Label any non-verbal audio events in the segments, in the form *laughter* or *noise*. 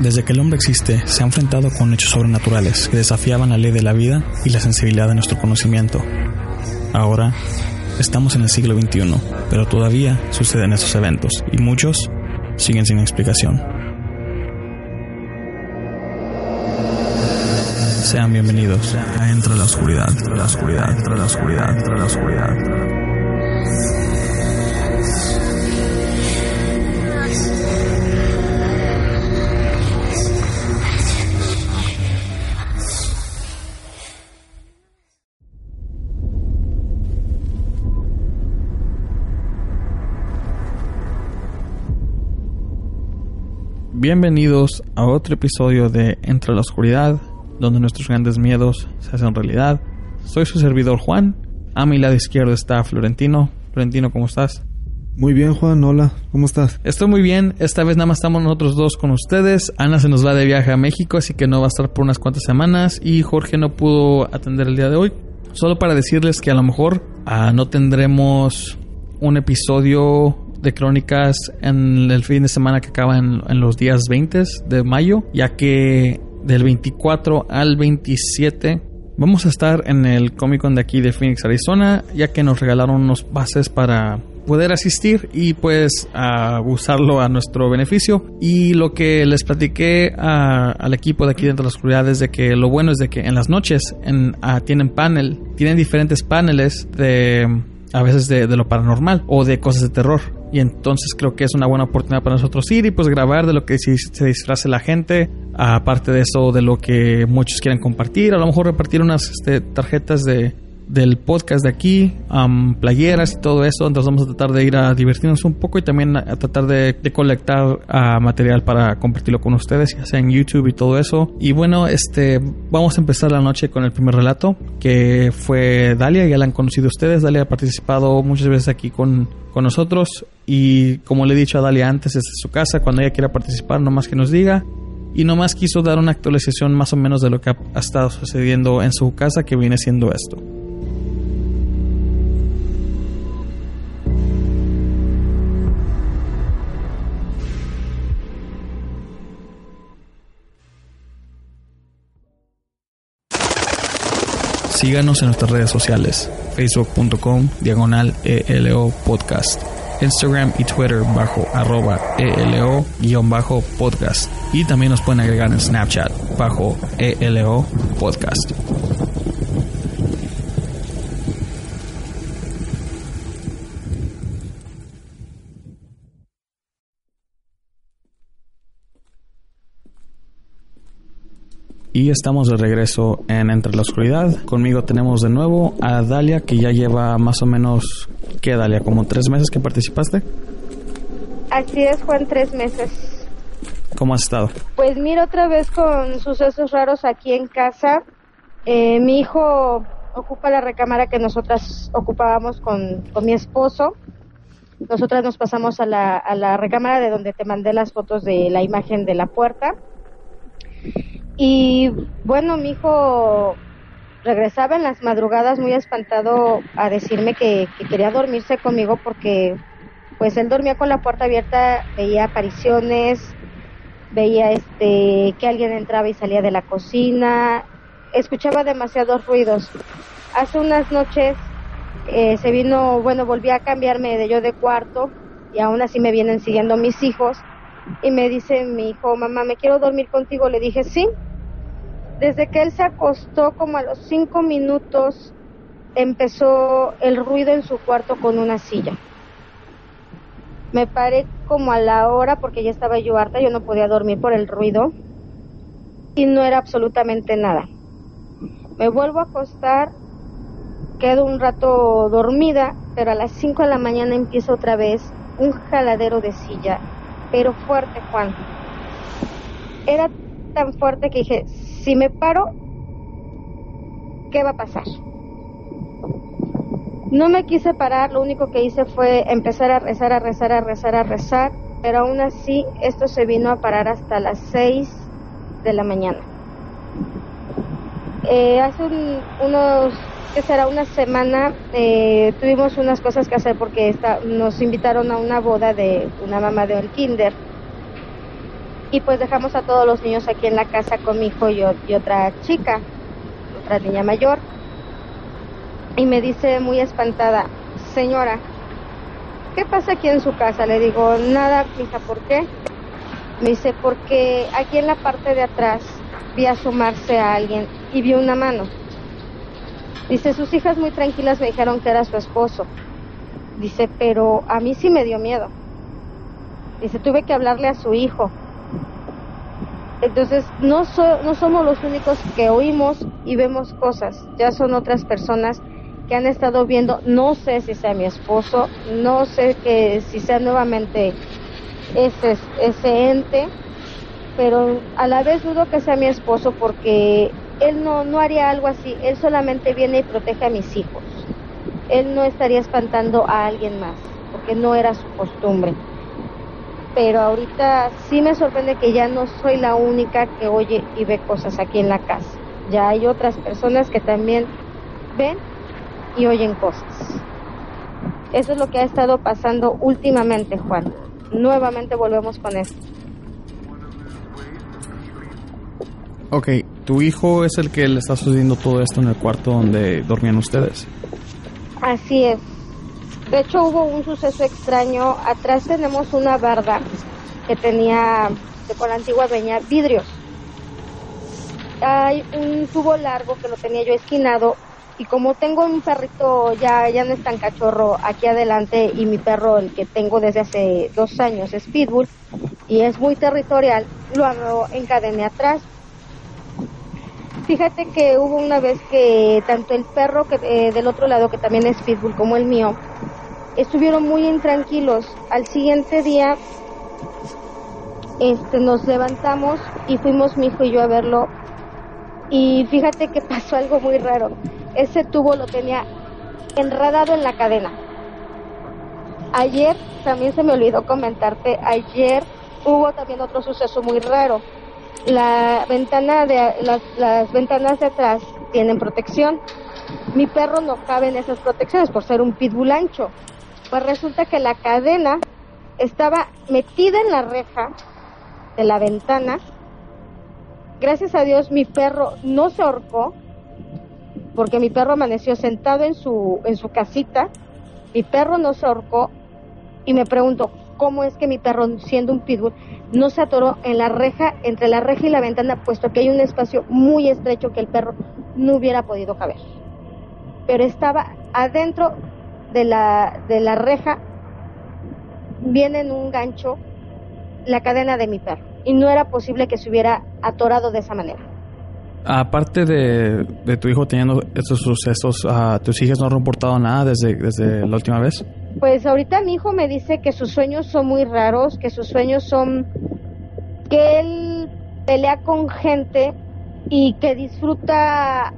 Desde que el hombre existe, se ha enfrentado con hechos sobrenaturales que desafiaban la ley de la vida y la sensibilidad de nuestro conocimiento. Ahora, estamos en el siglo XXI, pero todavía suceden estos eventos y muchos siguen sin explicación. Sean bienvenidos la Oscuridad, la Oscuridad, la Oscuridad, la Oscuridad. Bienvenidos a otro episodio de Entre la Oscuridad, donde nuestros grandes miedos se hacen realidad. Soy su servidor Juan. A mi lado izquierdo está Florentino. Florentino, ¿cómo estás? Muy bien, Juan. Hola, ¿cómo estás? Estoy muy bien. Esta vez nada más estamos nosotros dos con ustedes. Ana se nos va de viaje a México, así que no va a estar por unas cuantas semanas. Y Jorge no pudo atender el día de hoy. Solo para decirles que a lo mejor ah, no tendremos un episodio de crónicas en el fin de semana que acaba en, los días 20 de mayo, ya que del 24 al 27 vamos a estar en el Comic Con de aquí de Phoenix, Arizona, ya que nos regalaron unos bases para poder asistir y pues a usarlo a nuestro beneficio. Y lo que les platiqué al equipo de aquí dentro de la oscuridad es de que lo bueno es de que en las noches ah, tienen panel, tienen diferentes paneles de a veces de, lo paranormal o de cosas de terror. Y entonces creo que es una buena oportunidad para nosotros ir y pues grabar de lo que se disfrace la gente. Aparte de eso, de lo que muchos quieren compartir. A lo mejor repartir unas este, tarjetas de, del podcast de aquí, playeras y todo eso. Entonces vamos a tratar de ir a divertirnos un poco y también a, tratar de, colectar material para compartirlo con ustedes, ya sea en YouTube y todo eso. Y bueno, este vamos a empezar la noche con el primer relato, que fue Dalia, ya la han conocido ustedes. Dalia ha participado muchas veces aquí con, con nosotros y como le he dicho a Dalia antes, es su casa, cuando ella quiera participar, nomás que nos diga. Y nomás quiso dar una actualización más o menos de lo que ha estado sucediendo en su casa, que viene siendo esto. Síganos en nuestras redes sociales, facebook.com diagonal ELO podcast, Instagram y Twitter bajo arroba ELO guion bajo podcast. Y también nos pueden agregar en Snapchat bajo ELO podcast. Y estamos de regreso en Entre la Oscuridad. Conmigo tenemos de nuevo a Dalia, que ya lleva más o menos, ¿qué Dalia? ¿Como tres meses que participaste? Así es, Juan, tres meses. ¿Cómo has estado? Pues mira, otra vez con sucesos raros aquí en casa. Eh, mi hijo ocupa la recámara que nosotras ocupábamos con, con mi esposo. Nosotras nos pasamos a la, a la recámara de donde te mandé las fotos de la imagen de la puerta y bueno, mi hijo regresaba en las madrugadas muy espantado a decirme que, quería dormirse conmigo porque pues él dormía con la puerta abierta, veía apariciones, veía este que alguien entraba y salía de la cocina, escuchaba demasiados ruidos. Hace unas noches eh, se vino, bueno, volví a cambiarme de yo de cuarto y aún así me vienen siguiendo mis hijos y me dice mi hijo, mamá, me quiero dormir contigo. Le dije, sí, desde que él se acostó, como a los cinco minutos, empezó el ruido en su cuarto con una silla. Me paré como a la hora porque ya estaba yo harta, yo no podía dormir por el ruido y no era absolutamente nada. Me vuelvo a acostar, quedo un rato dormida, pero a las 5 de la mañana empieza otra vez un jaladero de silla, pero fuerte, Juan. Era tan fuerte que dije, si me paro, ¿qué va a pasar? No me quise parar, lo único que hice fue empezar a rezar, a rezar, a rezar, a rezar, pero aún así esto se vino a parar hasta las 6 de la mañana. Eh, hace unos, que será una semana, eh, tuvimos unas cosas que hacer porque nos invitaron a una boda de una mamá de un kinder y pues dejamos a todos los niños aquí en la casa con mi hijo y otra chica, otra niña mayor y me dice muy espantada, señora, ¿qué pasa aquí en su casa? Le digo, nada, hija, ¿por qué? Me dice, porque aquí en la parte de atrás vi asomarse a alguien y vi una mano. Dice, sus hijas muy tranquilas me dijeron que era su esposo. Dice, pero a mí sí me dio miedo. Dice, tuve que hablarle a su hijo. Entonces, no, no somos los únicos que oímos y vemos cosas, ya son otras personas que han estado viendo, no sé si sea mi esposo, no sé que si sea nuevamente ese, ese ente, pero a la vez dudo que sea mi esposo porque él no, no haría algo así, él solamente viene y protege a mis hijos. Él no estaría espantando a alguien más, porque no era su costumbre. Pero ahorita sí me sorprende que ya no soy la única que oye y ve cosas aquí en la casa. Ya hay otras personas que también ven y oyen cosas. Eso es lo que ha estado pasando últimamente, Juan. Nuevamente volvemos con esto. Ok, tu hijo es el que le está sucediendo todo esto en el cuarto donde dormían ustedes. Así es. De hecho hubo un suceso extraño. Atrás tenemos una barda que tenía, de con la antigua dueña, vidrios. Hay un tubo largo que lo tenía yo esquinado y como tengo un perrito ya, ya no es tan cachorro aquí adelante y mi perro, el que tengo desde hace dos años, es Pitbull y es muy territorial, lo encadené atrás. Fíjate que hubo una vez que tanto el perro que eh, del otro lado, que también es Pitbull, como el mío, estuvieron muy intranquilos. Al siguiente día este, nos levantamos y fuimos mi hijo y yo a verlo. Y fíjate que *laughs* pasó algo muy raro ese tubo lo tenía enredado en la cadena. Ayer, también se me olvidó comentarte, ayer hubo también otro suceso muy raro. La ventana de, las, las ventanas de atrás tienen protección. Mi perro no cabe en esas protecciones por ser un pitbull ancho. Pues resulta que la cadena estaba metida en la reja de la ventana. Gracias a Dios mi perro no se ahorcó, porque mi perro amaneció sentado en su, en su casita, mi perro no se ahorcó y me pregunto, ¿cómo es que mi perro, siendo un pitbull, no se atoró en la reja, entre la reja y la ventana, puesto que hay un espacio muy estrecho que el perro no hubiera podido caber? Pero estaba adentro de la, de la reja, viene en un gancho la cadena de mi perro y no era posible que se hubiera atorado de esa manera. Aparte de, tu hijo teniendo estos sucesos, ¿tus hijas no han reportado nada desde, desde la última vez? Pues ahorita mi hijo me dice que sus sueños son muy raros, que sus sueños son que él pelea con gente y que disfruta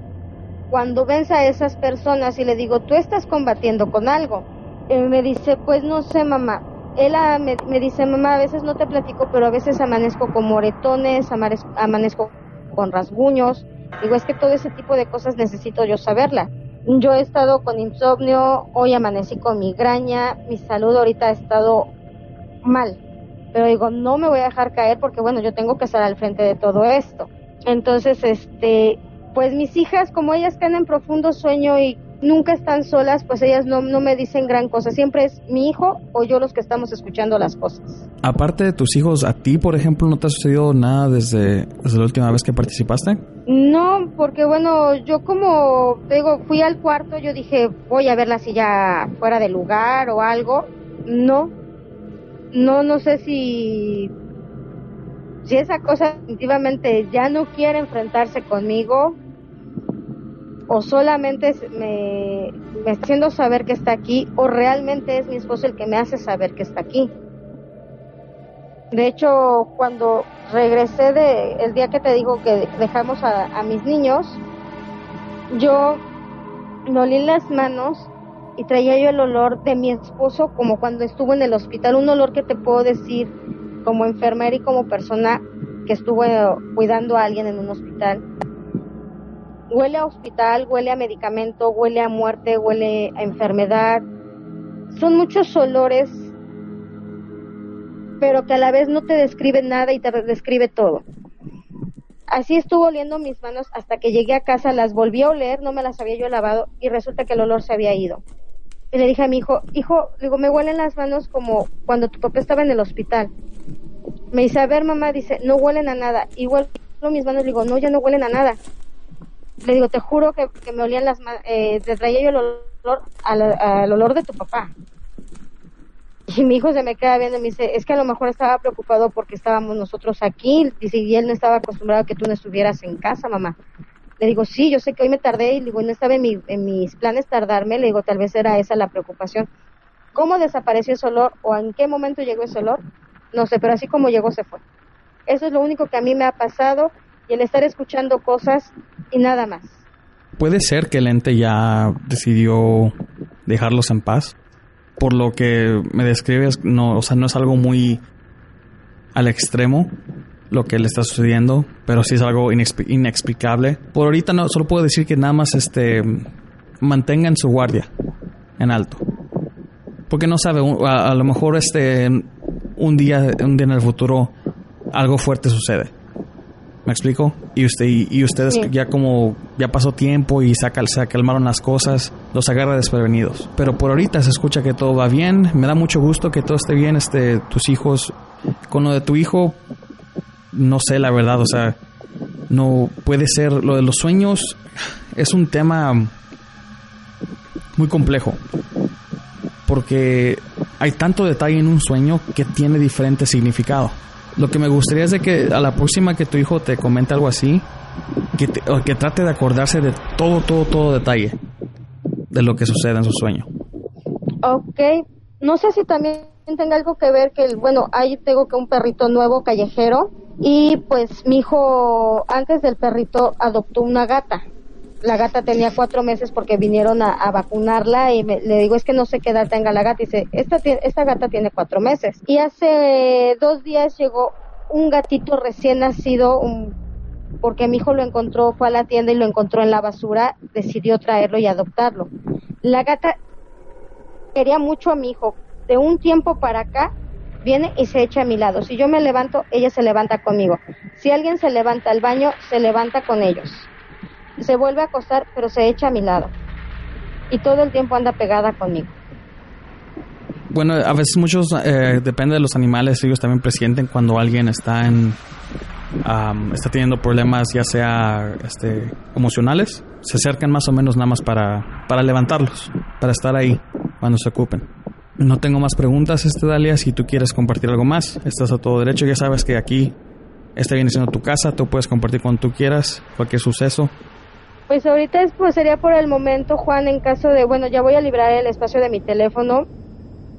cuando vence a esas personas y le digo, tú estás combatiendo con algo. Él me dice, pues no sé, mamá. Él me, me, dice, mamá, a veces no te platico, pero a veces amanezco con moretones, amanezco con rasguños. Digo, es que todo ese tipo de cosas necesito yo saberla. Yo he estado con insomnio, hoy amanecí con migraña, mi salud ahorita ha estado mal. Pero digo, no me voy a dejar caer porque bueno, yo tengo que estar al frente de todo esto. Entonces, este, pues mis hijas, como ellas están en profundo sueño y nunca están solas, pues ellas no, no me dicen gran cosa. Siempre es mi hijo o yo los que estamos escuchando las cosas. Aparte de tus hijos, ¿a ti, por ejemplo, no te ha sucedido nada desde, desde la última vez que participaste? No, porque bueno, yo como te digo, fui al cuarto, yo dije, voy a verla si ya fuera de lugar o algo. No, no, no sé si si esa cosa definitivamente ya no quiere enfrentarse conmigo o solamente me, me haciendo saber que está aquí o realmente es mi esposo el que me hace saber que está aquí. De hecho, cuando regresé de el día que te digo que dejamos a, mis niños, yo me las manos y traía yo el olor de mi esposo como cuando estuvo en el hospital, un olor que te puedo decir como enfermera y como persona que estuvo cuidando a alguien en un hospital. Huele a hospital, huele a medicamento, huele a muerte, huele a enfermedad. Son muchos olores, pero que a la vez no te describe nada y te describe todo. Así estuvo oliendo mis manos hasta que llegué a casa, las volví a oler, no me las había yo lavado y resulta que el olor se había ido. Y le dije a mi hijo, hijo, digo, me huelen las manos como cuando tu papá estaba en el hospital. Me dice, a ver mamá, dice, no huelen a nada. Igual mis manos, digo, no, ya no huelen a nada. Le digo, te juro que, me olían las manos, eh, te traía yo el olor al, olor de tu papá. Y mi hijo se me queda viendo y me dice, es que a lo mejor estaba preocupado porque estábamos nosotros aquí, y él no estaba acostumbrado a que tú no estuvieras en casa, mamá. Le digo, sí, yo sé que hoy me tardé y digo, no estaba en, en mis planes tardarme. Le digo, tal vez era esa la preocupación. ¿Cómo desapareció ese olor o en qué momento llegó ese olor? No sé, pero así como llegó se fue. Eso es lo único que a mí me ha pasado el estar escuchando cosas y nada más. ¿Puede ser que el ente ya decidió dejarlos en paz? Por lo que me describes, no, o sea, no es algo muy al extremo, lo que le está sucediendo, pero sí es algo inexplicable. Por ahorita no, solo puedo decir que nada más este mantengan su guardia en alto. Porque no sabe, a, lo mejor este un día, un día en el futuro algo fuerte sucede. ¿Me explico? Y usted y, ustedes ya como ya pasó tiempo y se, se calmaron las cosas, los agarra desprevenidos. Pero por ahorita se escucha que todo va bien. Me da mucho gusto que todo esté bien. Este, tus hijos, con lo de tu hijo, no sé la verdad, o sea, no puede ser, lo de los sueños es un tema muy complejo, porque hay tanto detalle en un sueño que tiene diferente significado. Lo que me gustaría es de que a la próxima que tu hijo te comente algo así, que, que trate de acordarse de todo, todo, todo detalle de lo que sucede en su sueño. Ok, no sé si también tenga algo que ver que, bueno, ahí tengo que un perrito nuevo callejero y pues mi hijo antes del perrito adoptó una gata. La gata tenía cuatro meses porque vinieron a, vacunarla y le digo, es que no sé qué edad tenga la gata. Y dice, esta, esta gata tiene cuatro meses. Y hace dos días llegó un gatito recién nacido, porque mi hijo lo encontró, fue a la tienda y lo encontró en la basura, decidió traerlo y adoptarlo. La gata quería mucho a mi hijo. De un tiempo para acá viene y se echa a mi lado. Si yo me levanto, ella se levanta conmigo. Si alguien se levanta al baño, se levanta con ellos. Se vuelve a acostar, pero se echa a mi lado. Y todo el tiempo anda pegada conmigo. Bueno, a veces muchos, eh, depende de los animales, ellos también presienten cuando alguien está en, está teniendo problemas, ya sea este, emocionales, se acercan más o menos nada más para, para levantarlos, para estar ahí cuando se ocupen. No tengo más preguntas, este Dalia. Si tú quieres compartir algo más, estás a todo derecho. Ya sabes que aquí esta viene siendo tu casa, tú puedes compartir cuando tú quieras, cualquier suceso. Pues ahorita es, pues sería por el momento, Juan, en caso de, bueno, ya voy a librar el espacio de mi teléfono,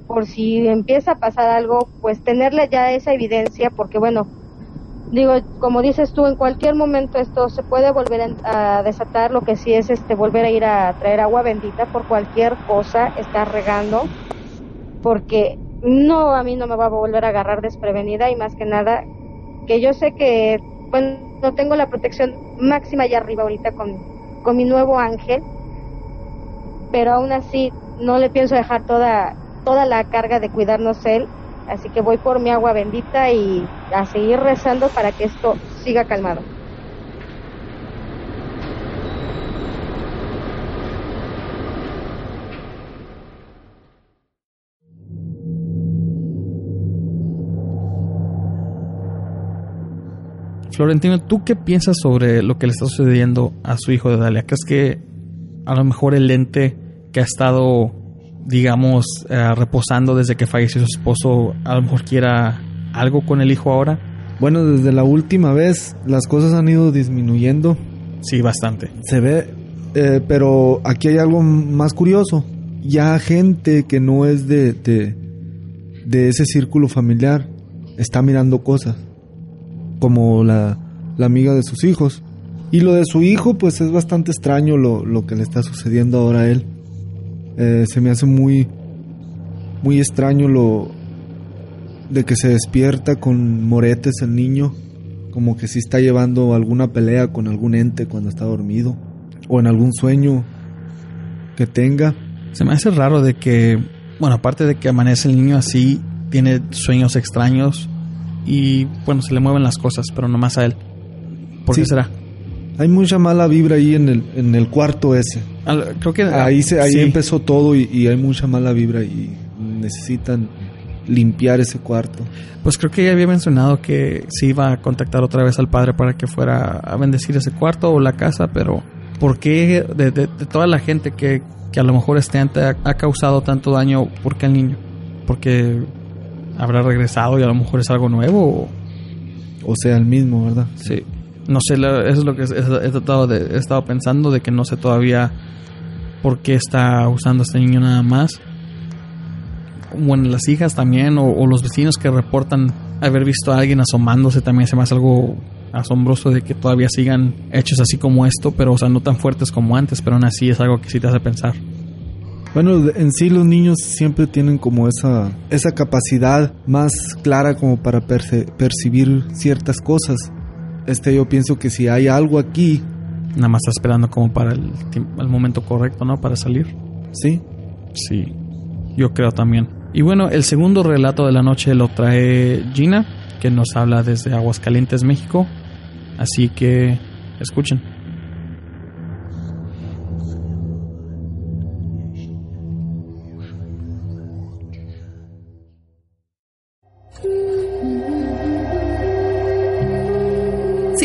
por si empieza a pasar algo, pues tenerle ya esa evidencia, porque bueno, digo, como dices tú, en cualquier momento esto se puede volver a desatar, lo que sí es este volver a ir a traer agua bendita por cualquier cosa, estar regando porque no, a mí no me va a volver a agarrar desprevenida y más que nada que yo sé que, bueno, no tengo la protección máxima allá arriba ahorita con, con mi nuevo ángel, pero aún así no le pienso dejar toda, toda la carga de cuidarnos él, así que voy por mi agua bendita y a seguir rezando para que esto siga calmado. Florentino, ¿tú qué piensas sobre lo que le está sucediendo a su hijo de Dalia? ¿Crees que a lo mejor el ente que ha estado, digamos, eh, reposando desde que falleció su esposo, a lo mejor quiera algo con el hijo ahora? Bueno, desde la última vez las cosas han ido disminuyendo. Sí, bastante. Se ve, eh, pero aquí hay algo más curioso. Ya gente que no es de, de, de ese círculo familiar está mirando cosas como la, amiga de sus hijos. Y lo de su hijo, pues es bastante extraño lo, lo que le está sucediendo ahora a él. Eh, se me hace muy, muy extraño lo de que se despierta con moretes el niño, como que si está llevando alguna pelea con algún ente cuando está dormido, o en algún sueño que tenga. Se me hace raro de que, bueno, aparte de que amanece el niño así, tiene sueños extraños y, bueno, se le mueven las cosas, pero nomás a él. ¿Por qué será? Hay mucha mala vibra ahí en el, en el cuarto ese. creo que ahí se, ahí empezó todo y, hay mucha mala vibra y necesitan limpiar ese cuarto. Pues creo que ella había mencionado que se iba a contactar otra vez al padre para que fuera a bendecir ese cuarto o la casa, pero ¿por qué de, toda la gente que, que, a lo mejor este ante ha, causado tanto daño, por qué el niño? Porque habrá regresado y a lo mejor es algo nuevo o, o sea el mismo, ¿verdad? Sí no sé, eso es lo que he, tratado de, he estado pensando, de que no sé todavía por qué está usando este niño nada más. Bueno, las hijas también, o, los vecinos que reportan haber visto a alguien asomándose, también se me hace algo asombroso de que todavía sigan hechos así como esto, pero o sea, no tan fuertes como antes, pero aún así es algo que sí te hace pensar. Bueno, en sí los niños siempre tienen como esa, esa capacidad más clara como para percibir ciertas cosas este, yo pienso que si hay algo aquí. Nada más está esperando como para el, el momento correcto, ¿no? Para salir. Sí. Sí, yo creo también. Y bueno, el segundo relato de la noche lo trae Gina, que nos habla desde Aguascalientes, México. Así que escuchen.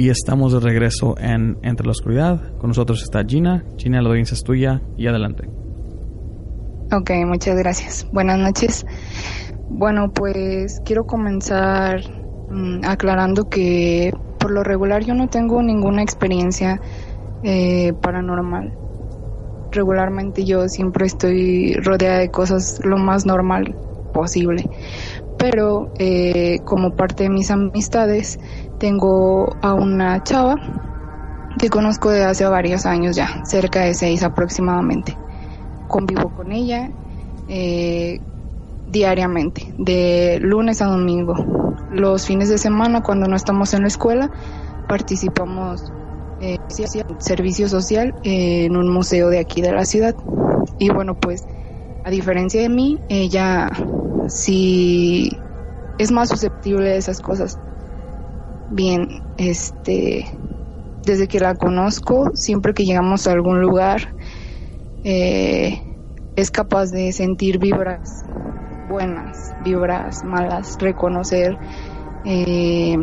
Y estamos de regreso en Entre la Oscuridad. Con nosotros está Gina. Gina, la audiencia es tuya y adelante. Ok, muchas gracias. Buenas noches. Bueno, pues quiero comenzar mm, aclarando que por lo regular yo no tengo ninguna experiencia eh, paranormal. Regularmente yo siempre estoy rodeada de cosas lo más normal posible. Pero eh, como parte de mis amistades tengo a una chava que conozco de hace varios años ya, cerca de seis aproximadamente. Convivo con ella eh, diariamente, de lunes a domingo. Los fines de semana, cuando no estamos en la escuela, participamos eh, servicio social en un museo de aquí de la ciudad. Y bueno, pues a diferencia de mí, ella sí es más susceptible de esas cosas bien, este, desde que la conozco, siempre que llegamos a algún lugar, eh, es capaz de sentir vibras buenas, vibras malas, reconocer eh,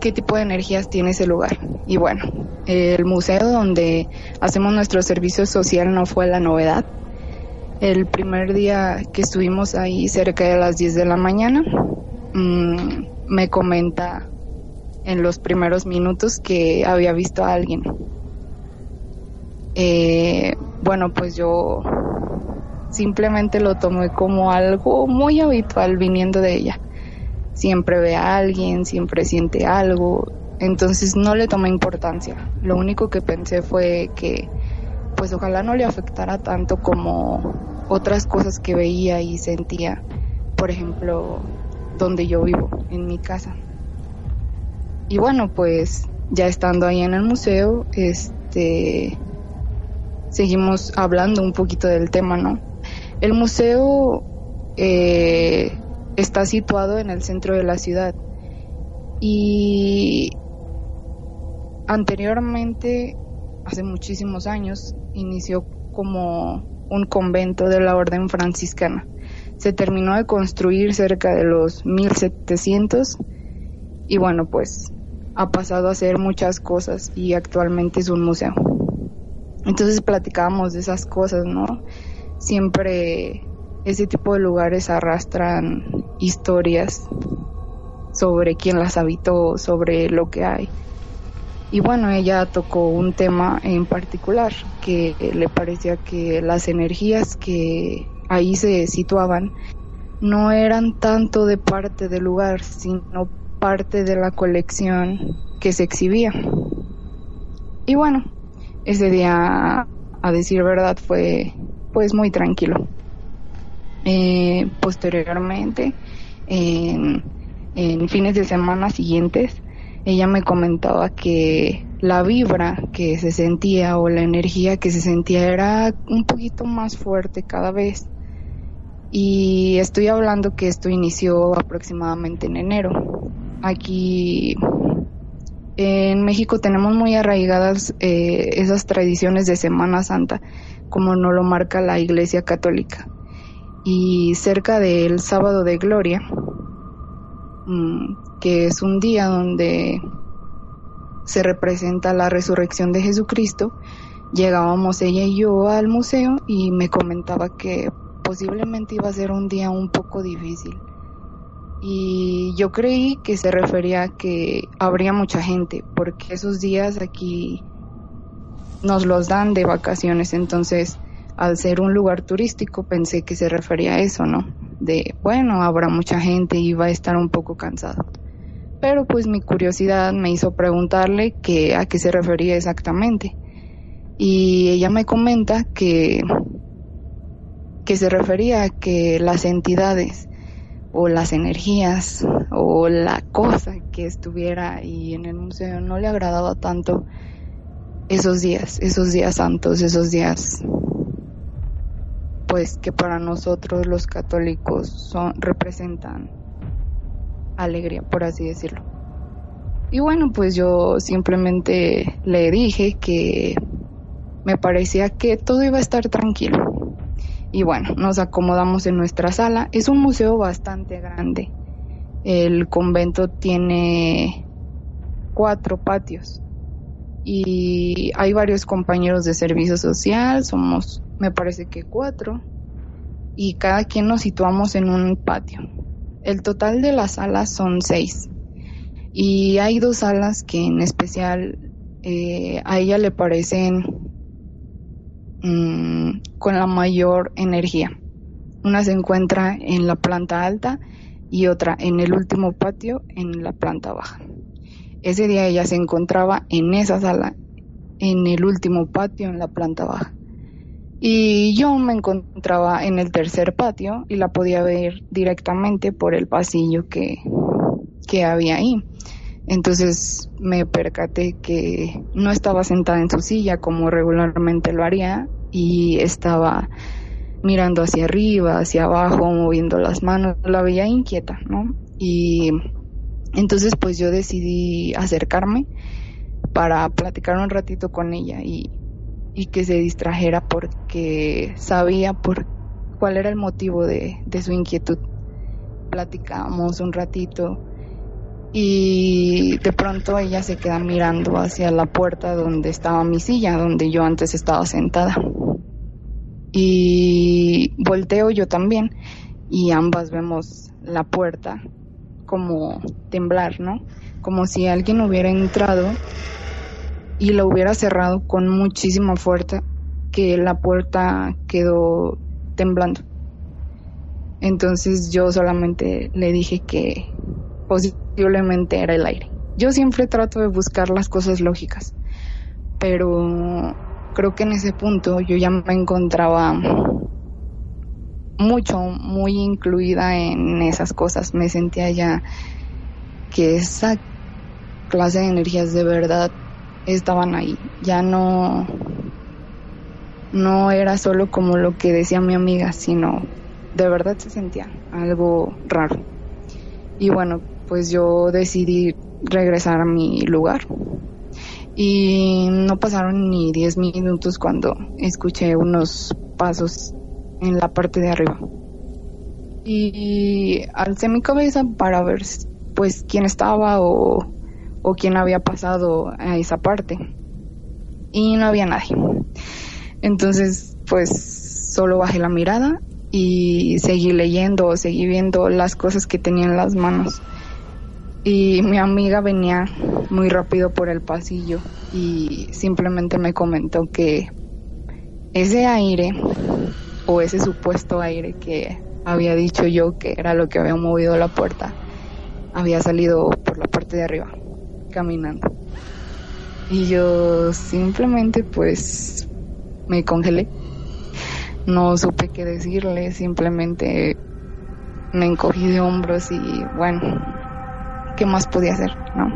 qué tipo de energías tiene ese lugar. Y bueno, el museo donde hacemos nuestro servicio social no fue la novedad. El primer día que estuvimos ahí cerca de las 10 de la mañana, mmm, me comenta en los primeros minutos que había visto a alguien. Eh, bueno, pues yo simplemente lo tomé como algo muy habitual viniendo de ella. Siempre ve a alguien, siempre siente algo, entonces no le tomé importancia. Lo único que pensé fue que pues ojalá no le afectara tanto como otras cosas que veía y sentía. Por ejemplo, donde yo vivo, en mi casa. Y bueno, pues ya estando ahí en el museo, este seguimos hablando un poquito del tema, ¿no? El museo eh, está situado en el centro de la ciudad y anteriormente, hace muchísimos años, inició como un convento de la orden franciscana se terminó de construir cerca de los 1700 y bueno, pues ha pasado a hacer muchas cosas y actualmente es un museo. Entonces platicábamos de esas cosas, ¿no? Siempre ese tipo de lugares arrastran historias sobre quién las habitó, sobre lo que hay. Y bueno, ella tocó un tema en particular que le parecía que las energías que ahí se situaban no eran tanto de parte del lugar, sino parte de la colección que se exhibía. Y bueno, ese día, a decir verdad, fue pues muy tranquilo. Eh, posteriormente, en, en fines de semana siguientes, ella me comentaba que la vibra que se sentía o la energía que se sentía era un poquito más fuerte cada vez. Y estoy hablando que esto inició aproximadamente en enero. Aquí en México tenemos muy arraigadas eh, esas tradiciones de Semana Santa, como no lo marca la Iglesia Católica. Y cerca del sábado de Gloria, mm, que es un día donde se representa la resurrección de Jesucristo, llegábamos ella y yo al museo y me comentaba que posiblemente iba a ser un día un poco difícil. Y yo creí que se refería a que habría mucha gente, porque esos días aquí nos los dan de vacaciones, entonces al ser un lugar turístico pensé que se refería a eso, ¿no? De, bueno, habrá mucha gente y va a estar un poco cansado pero pues mi curiosidad me hizo preguntarle a qué se refería exactamente. Y ella me comenta que, que se refería a que las entidades o las energías o la cosa que estuviera ahí en el museo no le agradaba tanto esos días, esos días santos, esos días pues que para nosotros los católicos son representan alegría, por así decirlo. Y bueno, pues yo simplemente le dije que me parecía que todo iba a estar tranquilo. Y bueno, nos acomodamos en nuestra sala. Es un museo bastante grande. El convento tiene cuatro patios y hay varios compañeros de servicio social, somos me parece que cuatro, y cada quien nos situamos en un patio. El total de las salas son seis. Y hay dos salas que en especial eh, a ella le parecen mm, con la mayor energía. Una se encuentra en la planta alta y otra en el último patio en la planta baja. Ese día ella se encontraba en esa sala, en el último patio en la planta baja. Y yo me encontraba en el tercer patio y la podía ver directamente por el pasillo que, que había ahí. Entonces me percaté que no estaba sentada en su silla como regularmente lo haría y estaba mirando hacia arriba, hacia abajo, moviendo las manos, la veía inquieta, ¿no? Y entonces pues yo decidí acercarme para platicar un ratito con ella y y que se distrajera porque sabía por cuál era el motivo de, su inquietud. Platicamos un ratito y de pronto ella se queda mirando hacia la puerta donde estaba mi silla, donde yo antes estaba sentada. Y volteo yo también y ambas vemos la puerta como temblar, ¿no? Como si alguien hubiera entrado y lo hubiera cerrado con muchísima fuerza que la puerta quedó temblando. Entonces yo solamente le dije que posiblemente era el aire. Yo siempre trato de buscar las cosas lógicas, pero creo que en ese punto yo ya me encontraba mucho, muy incluida en esas cosas. Me sentía ya que esa clase de energías de verdad estaban ahí. Ya no, no era solo como lo que decía mi amiga, sino de verdad se sentía algo raro. Y bueno, pues yo decidí regresar a mi lugar. Y no pasaron ni 10 minutos cuando escuché unos pasos en la parte de arriba. Y alcé mi cabeza para ver pues quién estaba o, o quién había pasado a esa parte. Y no había nadie. Entonces, pues solo bajé la mirada y seguí leyendo, seguí viendo las cosas que tenía en las manos. Y mi amiga venía muy rápido por el pasillo y simplemente me comentó que ese aire o ese supuesto aire que había dicho yo que era lo que había movido la puerta había salido por la parte de arriba caminando y yo simplemente pues me congelé no supe qué decirle simplemente me encogí de hombros y bueno qué más podía hacer no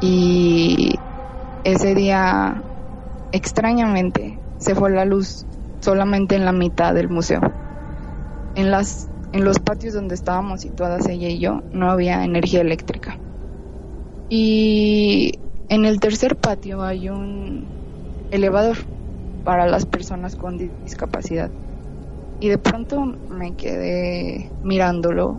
y ese día extrañamente se fue la luz solamente en la mitad del museo. En, las, en los patios donde estábamos situadas ella y yo no había energía eléctrica. Y en el tercer patio hay un elevador para las personas con discapacidad. Y de pronto me quedé mirándolo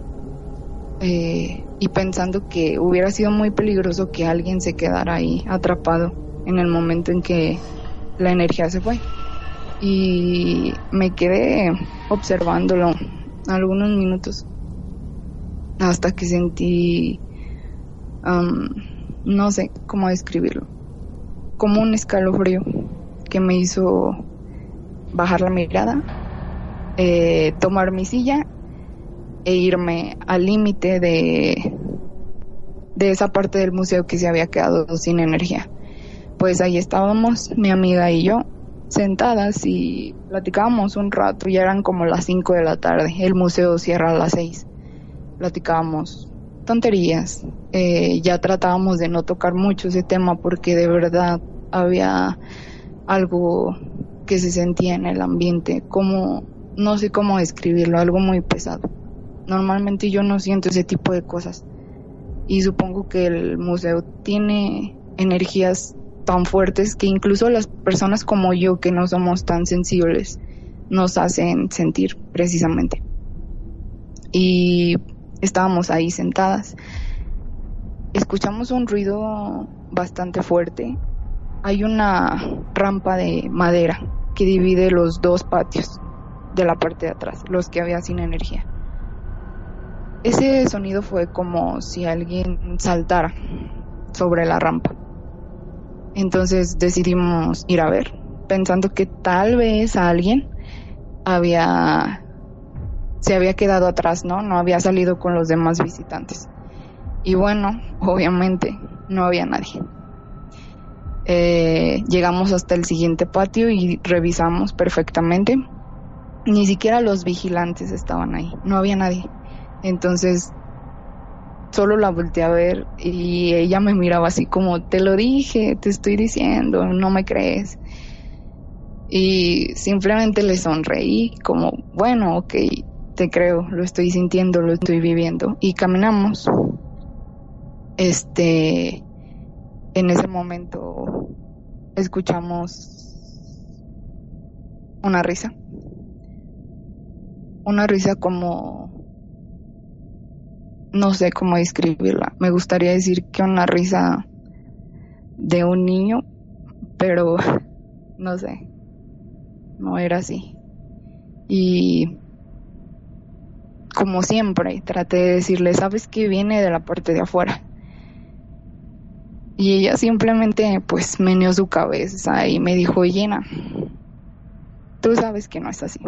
eh, y pensando que hubiera sido muy peligroso que alguien se quedara ahí atrapado en el momento en que la energía se fue. Y me quedé observándolo algunos minutos hasta que sentí, no sé cómo describirlo, como un escalofrío que me hizo bajar la mirada, eh, tomar mi silla e irme al límite de, de esa parte del museo que se había quedado sin energía. Pues ahí estábamos mi amiga y yo sentadas y platicábamos un rato, ya eran como las 5 de la tarde, el museo cierra a las 6, platicábamos tonterías, eh, ya tratábamos de no tocar mucho ese tema porque de verdad había algo que se sentía en el ambiente, como, no sé cómo describirlo, algo muy pesado. Normalmente yo no siento ese tipo de cosas y supongo que el museo tiene energías tan fuertes que incluso las personas como yo que no somos tan sensibles nos hacen sentir precisamente. Y estábamos ahí sentadas. Escuchamos un ruido bastante fuerte. Hay una rampa de madera que divide los dos patios de la parte de atrás, los que había sin energía. Ese sonido fue como si alguien saltara sobre la rampa. Entonces decidimos ir a ver, pensando que tal vez alguien había se había quedado atrás, ¿no? No había salido con los demás visitantes. Y bueno, obviamente no había nadie. Eh, llegamos hasta el siguiente patio y revisamos perfectamente. Ni siquiera los vigilantes estaban ahí, no había nadie. Entonces solo la volteé a ver y ella me miraba así como, te lo dije, te estoy diciendo, no me crees. Y simplemente le sonreí como, bueno, ok, te creo, lo estoy sintiendo, lo estoy viviendo. Y caminamos. Este, en ese momento escuchamos una risa. Una risa como no sé cómo describirla. Me gustaría decir que una risa de un niño, pero *laughs* no sé, no era así. Y como siempre, traté de decirle, ¿sabes que viene de la parte de afuera? Y ella simplemente pues meneó su cabeza y me dijo, llena, tú sabes que no es así.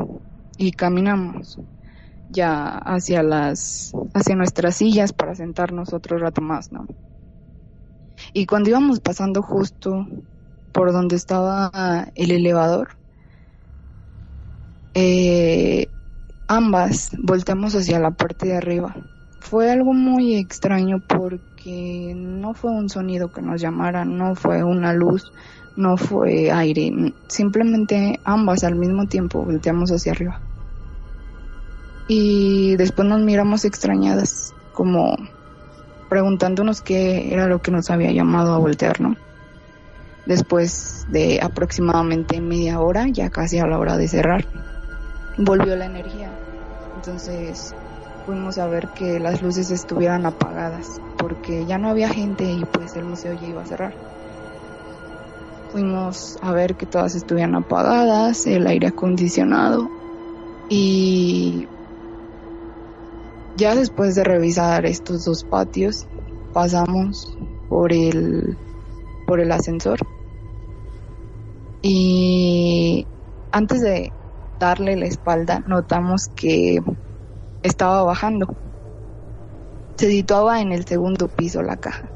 Y caminamos ya hacia las hacia nuestras sillas para sentarnos otro rato más, ¿no? Y cuando íbamos pasando justo por donde estaba el elevador, eh, ambas volteamos hacia la parte de arriba. Fue algo muy extraño porque no fue un sonido que nos llamara, no fue una luz, no fue aire, simplemente ambas al mismo tiempo volteamos hacia arriba y después nos miramos extrañadas, como preguntándonos qué era lo que nos había llamado a voltear, ¿no? Después de aproximadamente media hora, ya casi a la hora de cerrar, volvió la energía. Entonces fuimos a ver que las luces estuvieran apagadas, porque ya no había gente y pues el museo ya iba a cerrar. Fuimos a ver que todas estuvieran apagadas, el aire acondicionado y ya después de revisar estos dos patios pasamos por el por el ascensor y antes de darle la espalda notamos que estaba bajando. Se situaba en el segundo piso la caja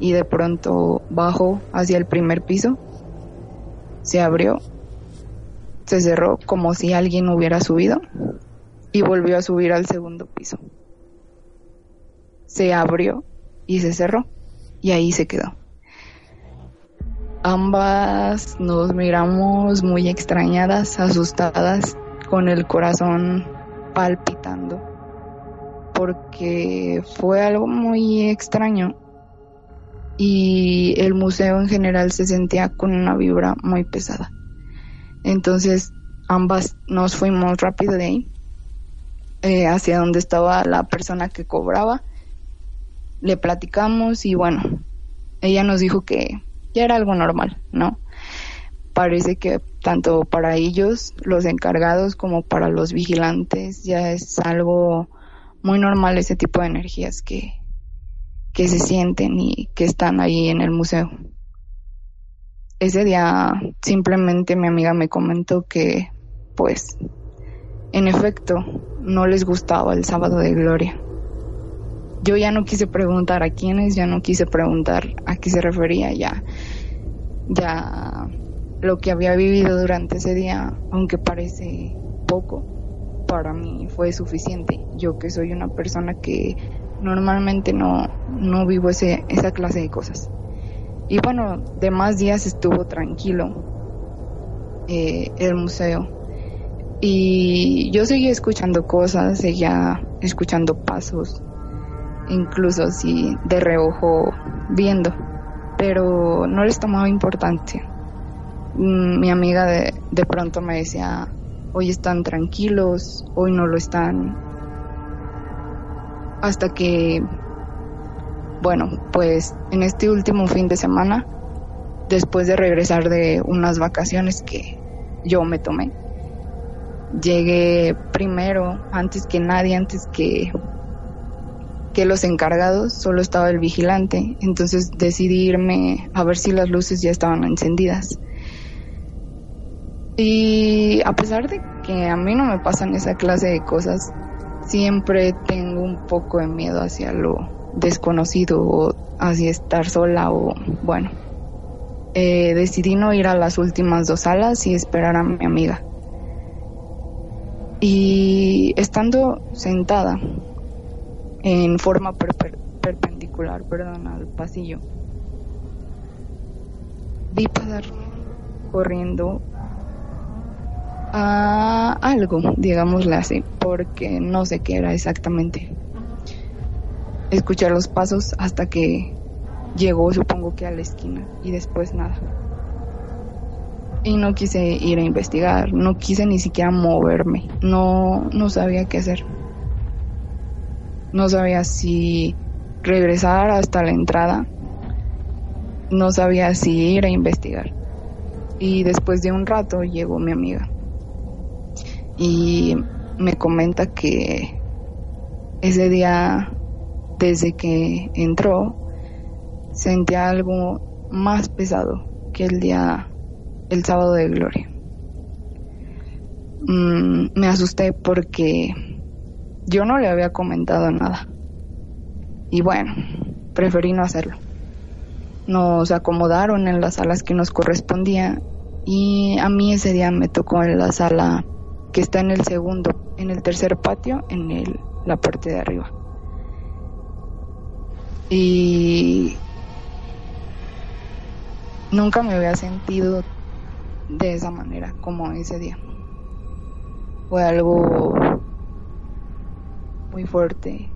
y de pronto bajó hacia el primer piso, se abrió, se cerró como si alguien hubiera subido y volvió a subir al segundo piso. Se abrió y se cerró y ahí se quedó. Ambas nos miramos muy extrañadas, asustadas, con el corazón palpitando, porque fue algo muy extraño y el museo en general se sentía con una vibra muy pesada. Entonces ambas nos fuimos rápido de ahí eh, hacia donde estaba la persona que cobraba. Le platicamos y bueno, ella nos dijo que ya era algo normal, ¿no? Parece que tanto para ellos, los encargados, como para los vigilantes, ya es algo muy normal ese tipo de energías que, que se sienten y que están ahí en el museo. Ese día simplemente mi amiga me comentó que, pues, en efecto, no les gustaba el sábado de gloria. Yo ya no quise preguntar a quiénes, ya no quise preguntar a qué se refería, ya, ya lo que había vivido durante ese día, aunque parece poco, para mí fue suficiente. Yo que soy una persona que normalmente no, no vivo ese, esa clase de cosas. Y bueno, demás días estuvo tranquilo eh, el museo. Y yo seguía escuchando cosas, seguía escuchando pasos, incluso así de reojo viendo, pero no les tomaba importancia. Mm, mi amiga de, de pronto me decía, hoy están tranquilos, hoy no lo están, hasta que, bueno, pues en este último fin de semana, después de regresar de unas vacaciones que yo me tomé, llegué primero, antes que nadie, antes que que los encargados, solo estaba el vigilante, entonces decidí irme a ver si las luces ya estaban encendidas. Y a pesar de que a mí no me pasan esa clase de cosas, siempre tengo un poco de miedo hacia lo desconocido o hacia estar sola o bueno. Eh, decidí no ir a las últimas dos salas y esperar a mi amiga. Y estando sentada en forma perpendicular, perdón, al pasillo, vi pasar corriendo a algo, digámosle así, porque no sé qué era exactamente. Escuché los pasos hasta que llegó, supongo que a la esquina, y después nada. Y no quise ir a investigar, no quise ni siquiera moverme, no, no sabía qué hacer. No sabía si regresar hasta la entrada, no sabía si ir a investigar. Y después de un rato llegó mi amiga y me comenta que ese día, desde que entró, sentía algo más pesado que el día, el sábado de gloria. Mm, me asusté porque yo no le había comentado nada. Y bueno, preferí no hacerlo. Nos acomodaron en las salas que nos correspondía y a mí ese día me tocó en la sala que está en el segundo, en el tercer patio, en el, la parte de arriba. Y nunca me había sentido de esa manera como ese día. Fue algo muy fuerte.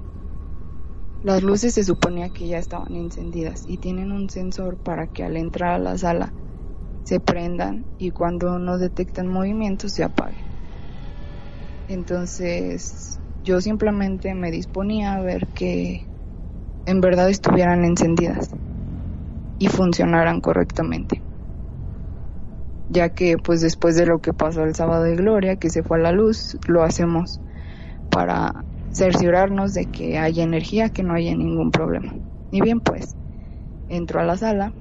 Las luces se suponía que ya estaban encendidas y tienen un sensor para que al entrar a la sala se prendan y cuando no detectan movimientos se apaguen. Entonces Yo simplemente me disponía a ver que en verdad estuvieran encendidas y funcionaran correctamente. Ya que pues después de lo que pasó el sábado de gloria, que se fue a la luz, lo hacemos para cerciorarnos de que haya energía, que no haya ningún problema. Y bien pues, entro a la sala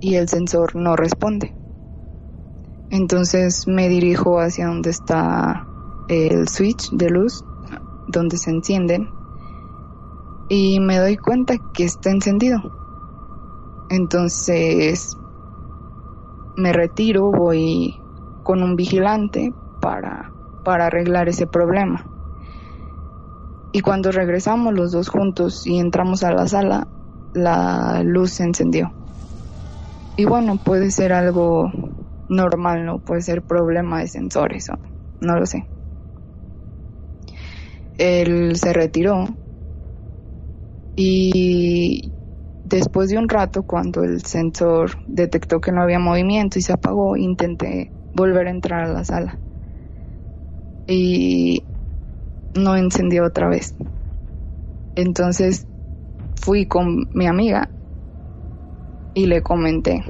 y el sensor no responde. Entonces me dirijo hacia donde está el switch de luz, donde se encienden, y me doy cuenta que está encendido. Entonces me retiro, voy con un vigilante para, para arreglar ese problema. Y cuando regresamos los dos juntos y entramos a la sala, la luz se encendió. Y bueno, puede ser algo normal, no puede ser problema de sensores, no lo sé. Él se retiró y después de un rato, cuando el sensor detectó que no había movimiento y se apagó, intenté volver a entrar a la sala. Y no encendió otra vez. Entonces fui con mi amiga y le comenté.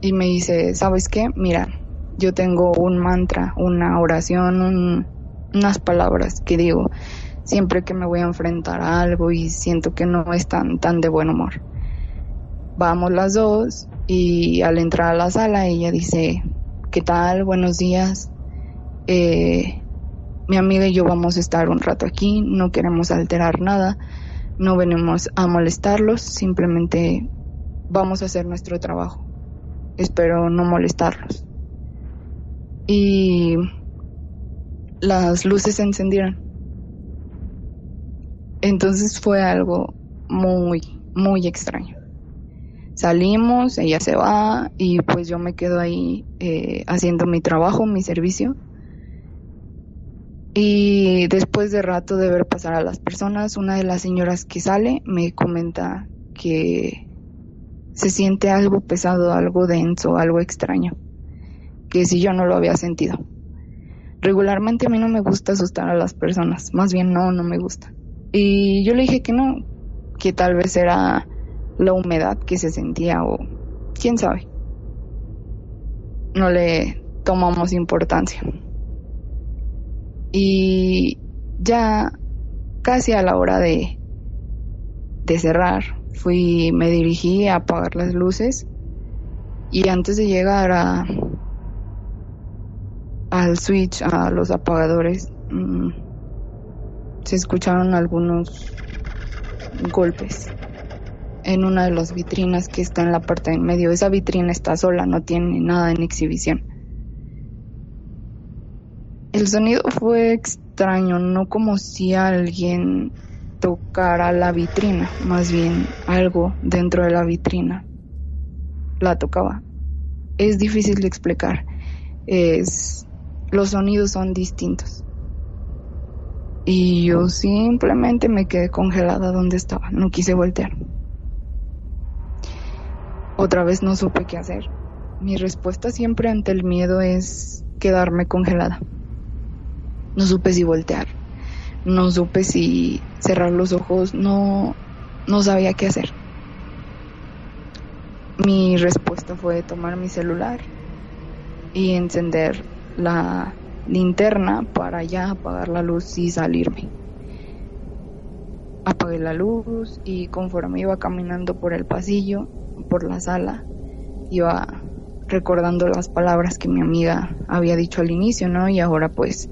Y me dice, ¿sabes qué? Mira, yo tengo un mantra, una oración, unas palabras que digo siempre que me voy a enfrentar a algo y siento que no están tan de buen humor. Vamos las dos y al entrar a la sala ella dice, ¿qué tal? Buenos días. Eh, mi amiga y yo vamos a estar un rato aquí, no queremos alterar nada, no venimos a molestarlos, simplemente vamos a hacer nuestro trabajo. Espero no molestarlos. Y las luces se encendieron. Entonces fue algo muy, muy extraño. Salimos, ella se va y pues yo me quedo ahí eh, haciendo mi trabajo, mi servicio y después de rato de ver pasar a las personas, una de las señoras que sale me comenta que se siente algo pesado, algo denso, algo extraño, que si yo no lo había sentido. Regularmente a mí no me gusta asustar a las personas, más bien no, no me gusta. Y yo le dije que no, que tal vez era la humedad que se sentía o quién sabe. No le tomamos importancia. Y ya casi a la hora de, de cerrar, fui, me dirigí a apagar las luces y antes de llegar a al switch, a los apagadores, mm, se escucharon algunos golpes en una de las vitrinas que está en la parte de en medio. Esa vitrina está sola, no tiene nada en exhibición. El sonido fue extraño, no como si alguien tocara la vitrina, más bien algo dentro de la vitrina la tocaba. Es difícil de explicar. Es los sonidos son distintos. Y yo simplemente me quedé congelada donde estaba, no quise voltear. Otra vez no supe qué hacer. Mi respuesta siempre ante el miedo es quedarme congelada. No supe si voltear, no supe si cerrar los ojos, no, no sabía qué hacer. Mi respuesta fue tomar mi celular y encender la linterna para ya apagar la luz y salirme. Apagué la luz y conforme iba caminando por el pasillo, por la sala, iba recordando las palabras que mi amiga había dicho al inicio, ¿no? Y ahora pues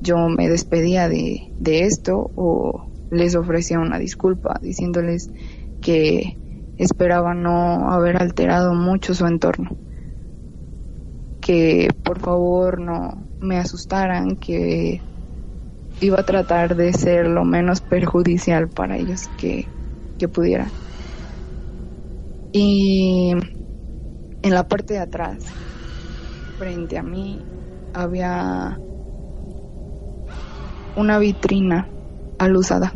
yo me despedía de, de esto o les ofrecía una disculpa diciéndoles que esperaba no haber alterado mucho su entorno. Que por favor no me asustaran, que iba a tratar de ser lo menos perjudicial para ellos que, que pudiera. Y en la parte de atrás, frente a mí, había una vitrina alusada.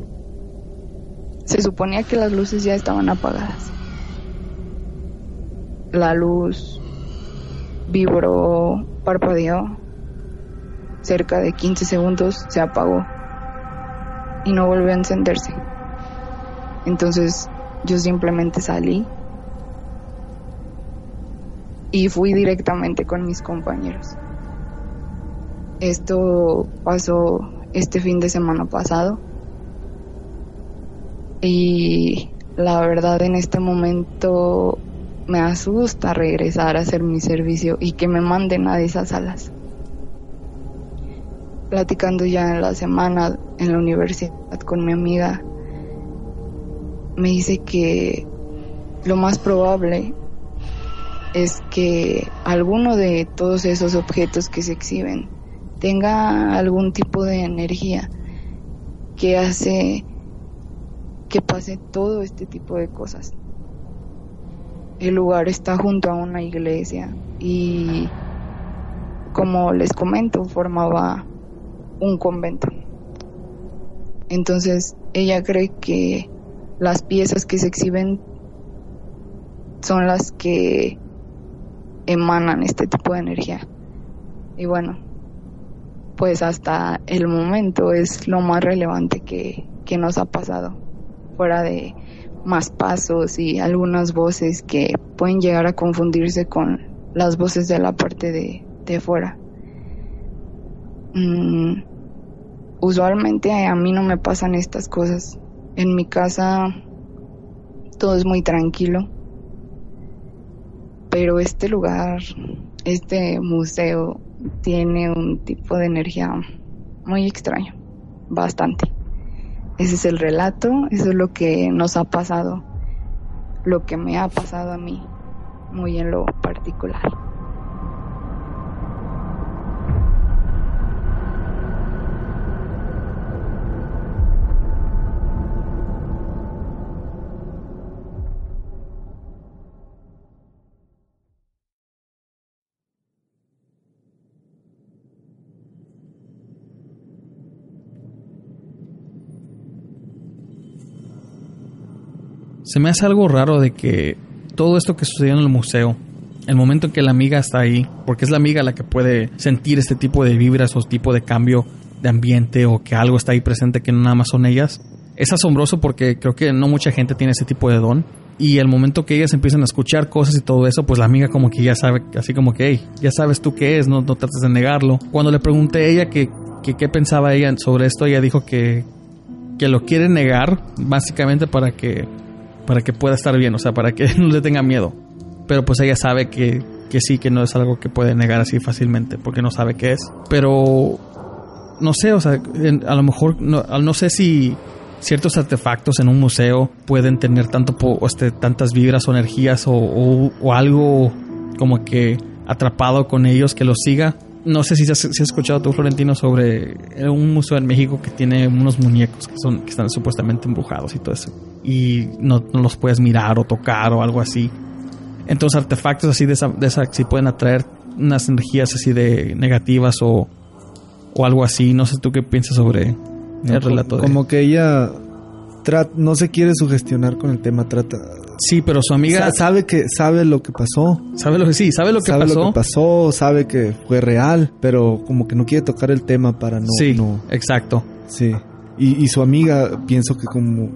Se suponía que las luces ya estaban apagadas. La luz vibró, parpadeó cerca de 15 segundos se apagó y no volvió a encenderse. Entonces yo simplemente salí y fui directamente con mis compañeros. Esto pasó este fin de semana pasado y la verdad en este momento me asusta regresar a hacer mi servicio y que me manden a esas salas. Platicando ya en la semana en la universidad con mi amiga, me dice que lo más probable es que alguno de todos esos objetos que se exhiben tenga algún tipo de energía que hace que pase todo este tipo de cosas. El lugar está junto a una iglesia y como les comento formaba un convento. Entonces ella cree que las piezas que se exhiben son las que emanan este tipo de energía. Y bueno, pues hasta el momento es lo más relevante que, que nos ha pasado, fuera de más pasos y algunas voces que pueden llegar a confundirse con las voces de la parte de, de fuera. Mm, usualmente a mí no me pasan estas cosas. En mi casa todo es muy tranquilo pero este lugar, este museo, tiene un tipo de energía muy extraño, bastante. Ese es el relato, eso es lo que nos ha pasado, lo que me ha pasado a mí, muy en lo particular. Se me hace algo raro de que todo esto que sucedió en el museo, el momento en que la amiga está ahí, porque es la amiga la que puede sentir este tipo de vibras o tipo de cambio de ambiente o que algo está ahí presente que no nada más son ellas, es asombroso porque creo que no mucha gente tiene ese tipo de don. Y el momento que ellas empiezan a escuchar cosas y todo eso, pues la amiga como que ya sabe, así como que, hey, ya sabes tú qué es, no, no trates de negarlo. Cuando le pregunté a ella que, que qué pensaba ella sobre esto, ella dijo que, que lo quiere negar, básicamente para que para que pueda estar bien, o sea, para que *laughs* no le tenga miedo. Pero pues ella sabe que, que sí, que no es algo que puede negar así fácilmente, porque no sabe qué es. Pero no sé, o sea, a lo mejor no, no sé si ciertos artefactos en un museo pueden tener tanto este, tantas vibras o energías o, o, algo como que atrapado con ellos que los siga. No sé si has, si has escuchado tú, Florentino, sobre un museo en México que tiene unos muñecos que, son, que están supuestamente embrujados y todo eso y no, los puedes mirar o tocar o algo así. Entonces artefactos así de esa, de esa sí pueden atraer unas energías así de negativas o, o algo así. No sé tú qué piensas sobre el relato. Como que ella no se quiere sugestionar con el tema, trata... Sí, pero su amiga... sabe que sabe lo que pasó. Sabe lo que sí, sabe lo que sabe pasó. lo que pasó, sabe que fue real, pero como que no quiere tocar el tema para no... Sí, exacto. Sí. Y, y su amiga, pienso que como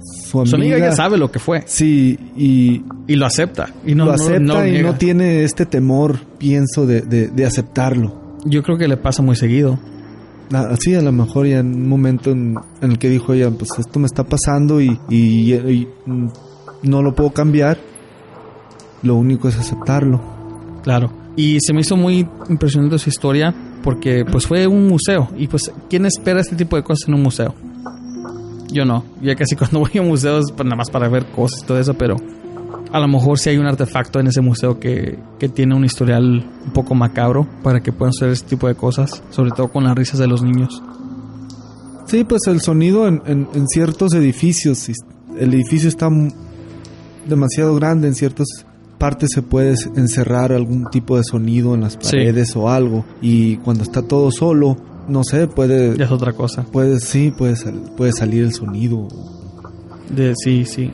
su amiga, ya sabe lo que fue. Sí, y... Y lo acepta. Y no, lo acepta y no tiene este temor, pienso, de, de, aceptarlo. Yo creo que le pasa muy seguido. Así a lo mejor ya en un momento en, el que dijo ella, pues esto me está pasando y, y, no lo puedo cambiar, lo único es aceptarlo. Claro. Y se me hizo muy impresionante su historia porque pues fue un museo y pues ¿quién espera este tipo de cosas en un museo? Yo no. Ya casi *laughs* cuando voy a museos, pues nada más para ver cosas y todo eso, pero a lo mejor si hay un artefacto en ese museo que, que, tiene un historial un poco macabro para que puedan hacer este tipo de cosas, sobre todo con las risas de los niños. Sí, pues el sonido en, en, ciertos edificios, el edificio está demasiado grande, en ciertas partes se puede encerrar algún tipo de sonido en las paredes o algo, y cuando está todo solo, no sé, puede... Ya es otra cosa. Puede, sí, puede, puede salir el sonido. De, sí, sí.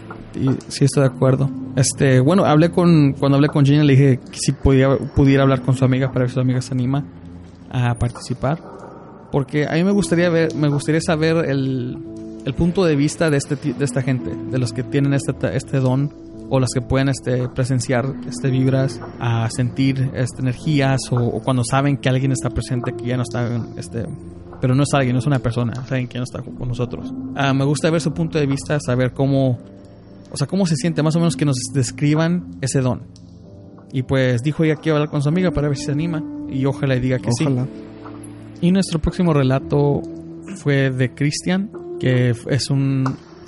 sí, estoy de acuerdo. Este, bueno, hablé con, cuando hablé con Gina le dije que si podía, pudiera hablar con su amiga para ver si su amiga se anima a participar. Porque a mí me gustaría ver, me gustaría saber el, el punto de vista de este de esta gente, de los que tienen este, este don o las que pueden este, presenciar este vibras, a sentir este, energías o, cuando saben que alguien está presente que ya no está este pero no es alguien, no es una persona, es alguien que no está con nosotros. Ah, me gusta ver su punto de vista, saber cómo, o sea, cómo se siente, más o menos que nos describan ese don. Y pues dijo ella que iba a hablar con su amiga para ver si se anima y ojalá y diga que Ojalá. sí. Y nuestro próximo relato fue de Christian, que es un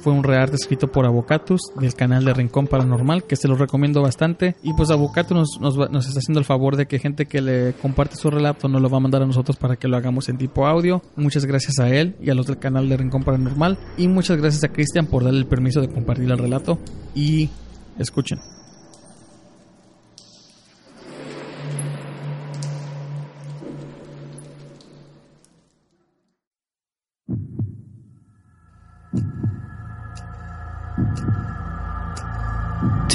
fue un relato escrito por Avocatus del canal de Rincón Paranormal, que se lo recomiendo bastante. Y pues Avocatus nos, nos, está haciendo el favor de que gente que le comparte su relato nos lo va a mandar a nosotros para que lo hagamos en tipo audio. Muchas gracias a él y a los del canal de Rincón Paranormal. Y muchas gracias a Christian por darle el permiso de compartir el relato. Y escuchen.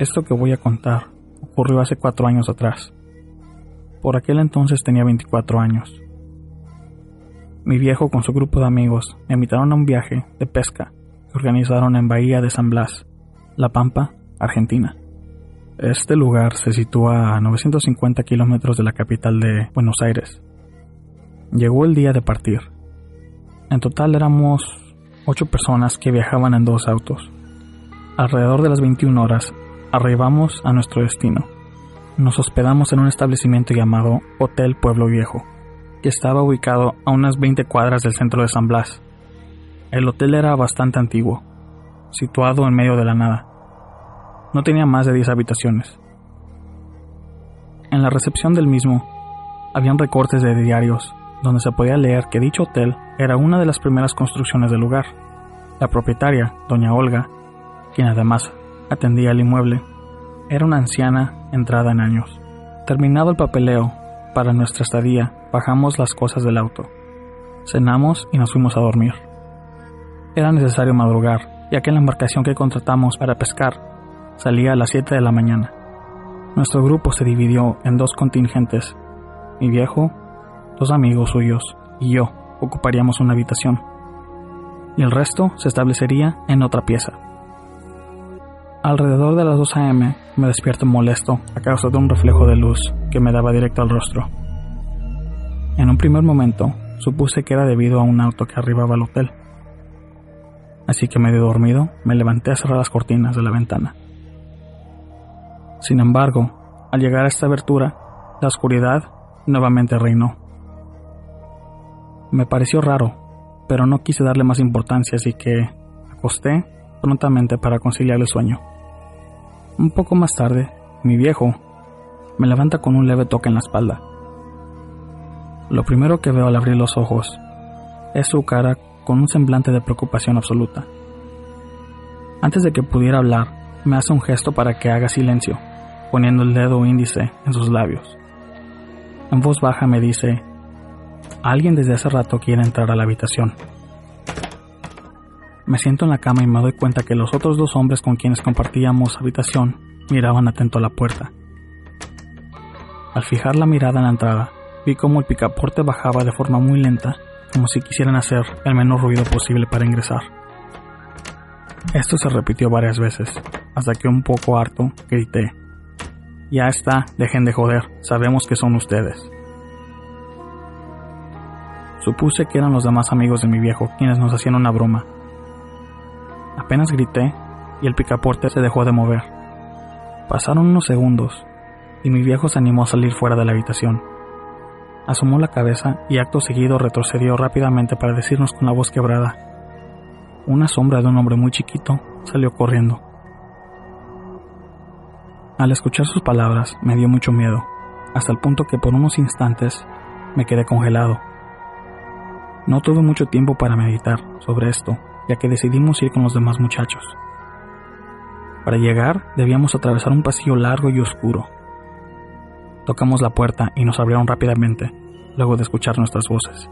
Esto que voy a contar ocurrió hace cuatro años atrás. Por aquel entonces tenía 24 años. Mi viejo con su grupo de amigos me invitaron a un viaje de pesca que organizaron en Bahía de San Blas, La Pampa, Argentina. Este lugar se sitúa a 950 kilómetros de la capital de Buenos Aires. Llegó el día de partir. En total éramos ocho personas que viajaban en dos autos. Alrededor de las 21 horas Arribamos a nuestro destino. Nos hospedamos en un establecimiento llamado Hotel Pueblo Viejo, que estaba ubicado a unas 20 cuadras del centro de San Blas. El hotel era bastante antiguo, situado en medio de la nada. No tenía más de 10 habitaciones. En la recepción del mismo, habían recortes de diarios donde se podía leer que dicho hotel era una de las primeras construcciones del lugar. La propietaria, doña Olga, quien además atendía el inmueble. Era una anciana entrada en años. Terminado el papeleo, para nuestra estadía, bajamos las cosas del auto. Cenamos y nos fuimos a dormir. Era necesario madrugar, ya que la embarcación que contratamos para pescar salía a las 7 de la mañana. Nuestro grupo se dividió en dos contingentes. Mi viejo, dos amigos suyos y yo ocuparíamos una habitación. Y el resto se establecería en otra pieza. Alrededor de las 2 a.m. me despierto molesto a causa de un reflejo de luz que me daba directo al rostro. En un primer momento supuse que era debido a un auto que arribaba al hotel. Así que medio dormido me levanté a cerrar las cortinas de la ventana. Sin embargo, al llegar a esta abertura, la oscuridad nuevamente reinó. Me pareció raro, pero no quise darle más importancia, así que acosté prontamente para conciliar el sueño. Un poco más tarde, mi viejo me levanta con un leve toque en la espalda. Lo primero que veo al abrir los ojos es su cara con un semblante de preocupación absoluta. Antes de que pudiera hablar, me hace un gesto para que haga silencio, poniendo el dedo índice en sus labios. En voz baja me dice, alguien desde hace rato quiere entrar a la habitación. Me siento en la cama y me doy cuenta que los otros dos hombres con quienes compartíamos habitación miraban atento a la puerta. Al fijar la mirada en la entrada, vi cómo el picaporte bajaba de forma muy lenta, como si quisieran hacer el menor ruido posible para ingresar. Esto se repitió varias veces, hasta que un poco harto grité. Ya está, dejen de joder, sabemos que son ustedes. Supuse que eran los demás amigos de mi viejo quienes nos hacían una broma, Apenas grité y el picaporte se dejó de mover. Pasaron unos segundos y mi viejo se animó a salir fuera de la habitación. Asomó la cabeza y acto seguido retrocedió rápidamente para decirnos con la voz quebrada. Una sombra de un hombre muy chiquito salió corriendo. Al escuchar sus palabras me dio mucho miedo, hasta el punto que por unos instantes me quedé congelado. No tuve mucho tiempo para meditar sobre esto, ya que decidimos ir con los demás muchachos. Para llegar debíamos atravesar un pasillo largo y oscuro. Tocamos la puerta y nos abrieron rápidamente, luego de escuchar nuestras voces.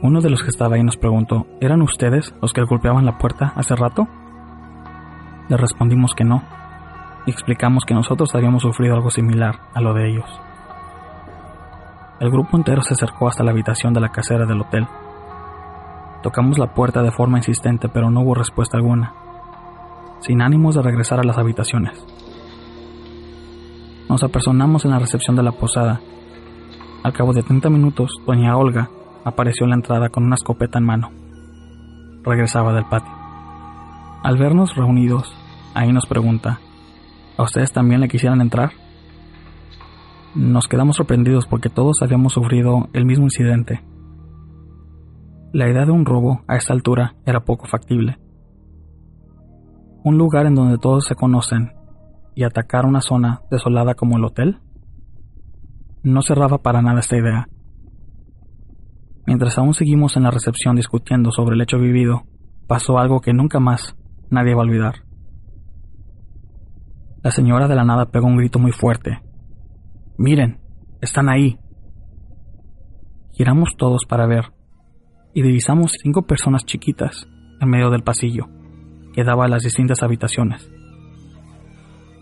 Uno de los que estaba ahí nos preguntó, ¿eran ustedes los que golpeaban la puerta hace rato? Le respondimos que no, y explicamos que nosotros habíamos sufrido algo similar a lo de ellos. El grupo entero se acercó hasta la habitación de la casera del hotel. Tocamos la puerta de forma insistente, pero no hubo respuesta alguna, sin ánimos de regresar a las habitaciones. Nos apersonamos en la recepción de la posada. Al cabo de 30 minutos, doña Olga apareció en la entrada con una escopeta en mano. Regresaba del patio. Al vernos reunidos, ahí nos pregunta, ¿a ustedes también le quisieran entrar? Nos quedamos sorprendidos porque todos habíamos sufrido el mismo incidente. La idea de un robo a esta altura era poco factible. Un lugar en donde todos se conocen y atacar una zona desolada como el hotel no cerraba para nada esta idea. Mientras aún seguimos en la recepción discutiendo sobre el hecho vivido, pasó algo que nunca más nadie va a olvidar. La señora de la nada pegó un grito muy fuerte. Miren, están ahí. Giramos todos para ver y divisamos cinco personas chiquitas en medio del pasillo que daba a las distintas habitaciones.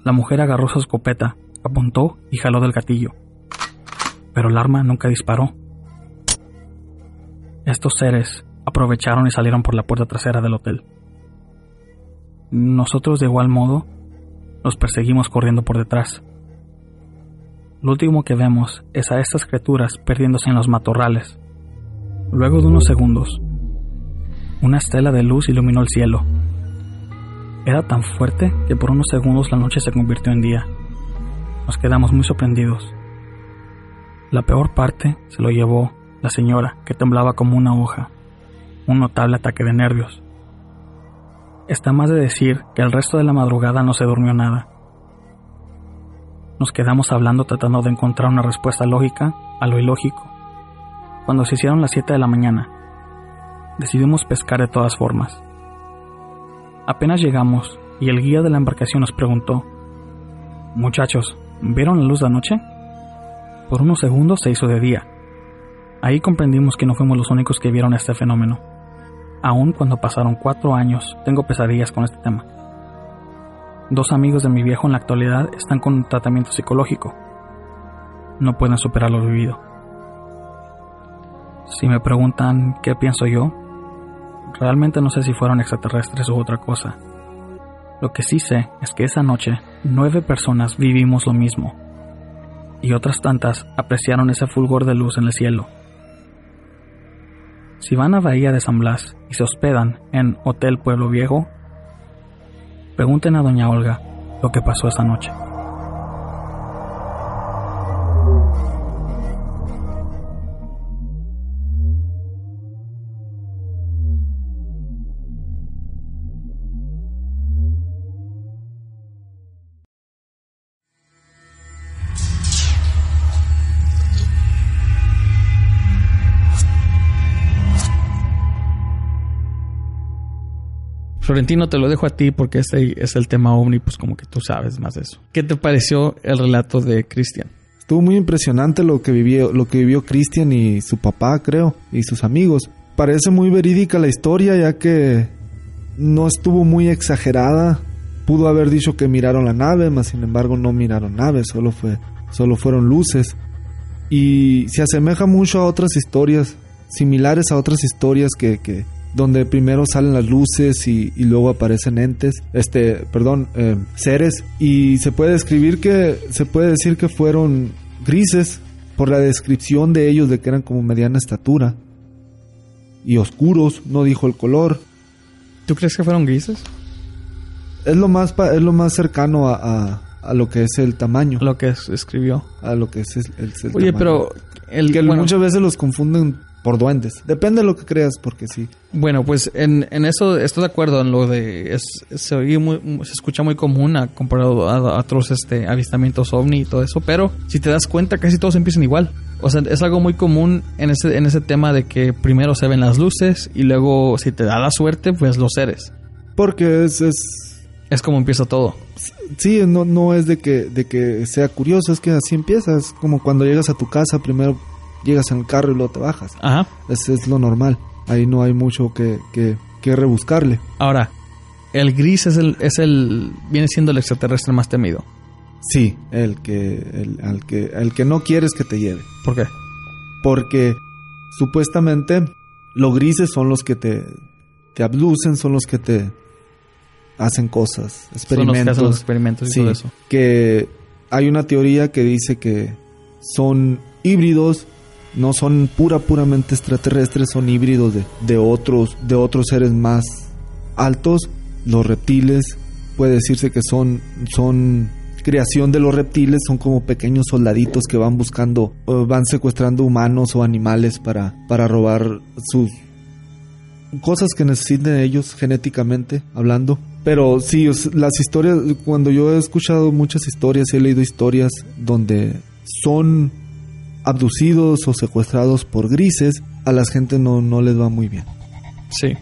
La mujer agarró su escopeta, apuntó y jaló del gatillo, pero el arma nunca disparó. Estos seres aprovecharon y salieron por la puerta trasera del hotel. Nosotros de igual modo los perseguimos corriendo por detrás. Lo último que vemos es a estas criaturas perdiéndose en los matorrales. Luego de unos segundos, una estela de luz iluminó el cielo. Era tan fuerte que por unos segundos la noche se convirtió en día. Nos quedamos muy sorprendidos. La peor parte se lo llevó la señora, que temblaba como una hoja. Un notable ataque de nervios. Está más de decir que el resto de la madrugada no se durmió nada. Nos quedamos hablando tratando de encontrar una respuesta lógica a lo ilógico. Cuando se hicieron las 7 de la mañana, decidimos pescar de todas formas. Apenas llegamos y el guía de la embarcación nos preguntó, Muchachos, ¿vieron la luz de anoche? Por unos segundos se hizo de día. Ahí comprendimos que no fuimos los únicos que vieron este fenómeno. Aún cuando pasaron cuatro años, tengo pesadillas con este tema. Dos amigos de mi viejo en la actualidad están con un tratamiento psicológico. No pueden superar lo vivido. Si me preguntan qué pienso yo, realmente no sé si fueron extraterrestres u otra cosa. Lo que sí sé es que esa noche nueve personas vivimos lo mismo y otras tantas apreciaron ese fulgor de luz en el cielo. Si van a Bahía de San Blas y se hospedan en Hotel Pueblo Viejo, pregunten a Doña Olga lo que pasó esa noche. Florentino, te lo dejo a ti porque este es el tema ovni, pues como que tú sabes más de eso. ¿Qué te pareció el relato de Cristian? Estuvo muy impresionante lo que vivió, lo que vivió Cristian y su papá, creo, y sus amigos. Parece muy verídica la historia, ya que no estuvo muy exagerada. Pudo haber dicho que miraron la nave, mas sin embargo no miraron nave, solo fue, solo fueron luces. Y se asemeja mucho a otras historias, similares a otras historias que, que, donde primero salen las luces y, luego aparecen entes, este, perdón, eh, seres, y se puede describir que, se puede decir que fueron grises por la descripción de ellos de que eran como mediana estatura y oscuros, no dijo el color. ¿Tú crees que fueron grises? Es lo más, es lo más cercano a, a, lo que es el tamaño. Lo que escribió. A lo que es el, Oye, pero el, que muchas veces los confunden por duendes. Depende de lo que creas, porque sí. Bueno, pues en, en eso estoy de acuerdo en lo de... es- se, oye muy- se escucha muy común a, comparado a, a otros este, avistamientos ovni y todo eso, pero si te das cuenta casi todos empiezan igual. O sea, es algo muy común en ese, en ese tema de que primero se ven las luces y luego si te da la suerte, pues los seres. Porque es, es Es como empieza todo. sí, no, no es de que, de que sea curioso, es que así empiezas. Como cuando llegas a tu casa, primero llegas el carro y luego te bajas. Ajá. Es, es lo normal. Ahí no hay mucho que, que, que rebuscarle. Ahora, el gris es el, es el... viene siendo el extraterrestre más temido. Sí, el que, el, al que, el que no quieres que te lleve. ¿Por qué? Porque supuestamente los grises son los que te, te abducen, son los que te hacen cosas, Son los que hacen experimentos. los experimentos y Sí, todo eso. que hay una teoría que dice que son híbridos, no son pura puramente extraterrestres, son híbridos de, de otros de otros seres más altos, los reptiles, puede decirse que son son creación de los reptiles, son como pequeños soldaditos que van buscando van secuestrando humanos o animales para para robar sus cosas que necesiten ellos genéticamente hablando. Pero sí, las historias, cuando yo he escuchado muchas historias, he leído historias donde son abducidos o secuestrados por grises, a la gente no, no les va muy bien. Sí.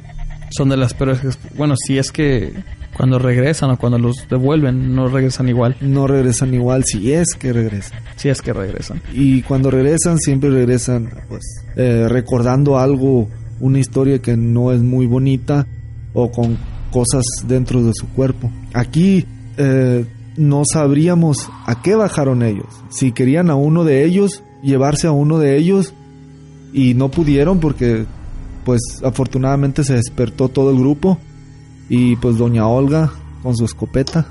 Son de las peores. Bueno, si es que cuando regresan o cuando los devuelven, no regresan igual. No regresan igual si es que regresan. Si es que regresan. Y cuando regresan, siempre regresan pues eh, recordando algo, una historia que no es muy bonita o con cosas dentro de su cuerpo. Aquí eh, no sabríamos a qué bajaron ellos. Si querían a uno de ellos, llevarse a uno de ellos y no pudieron porque pues afortunadamente se despertó todo el grupo y pues doña Olga con su escopeta.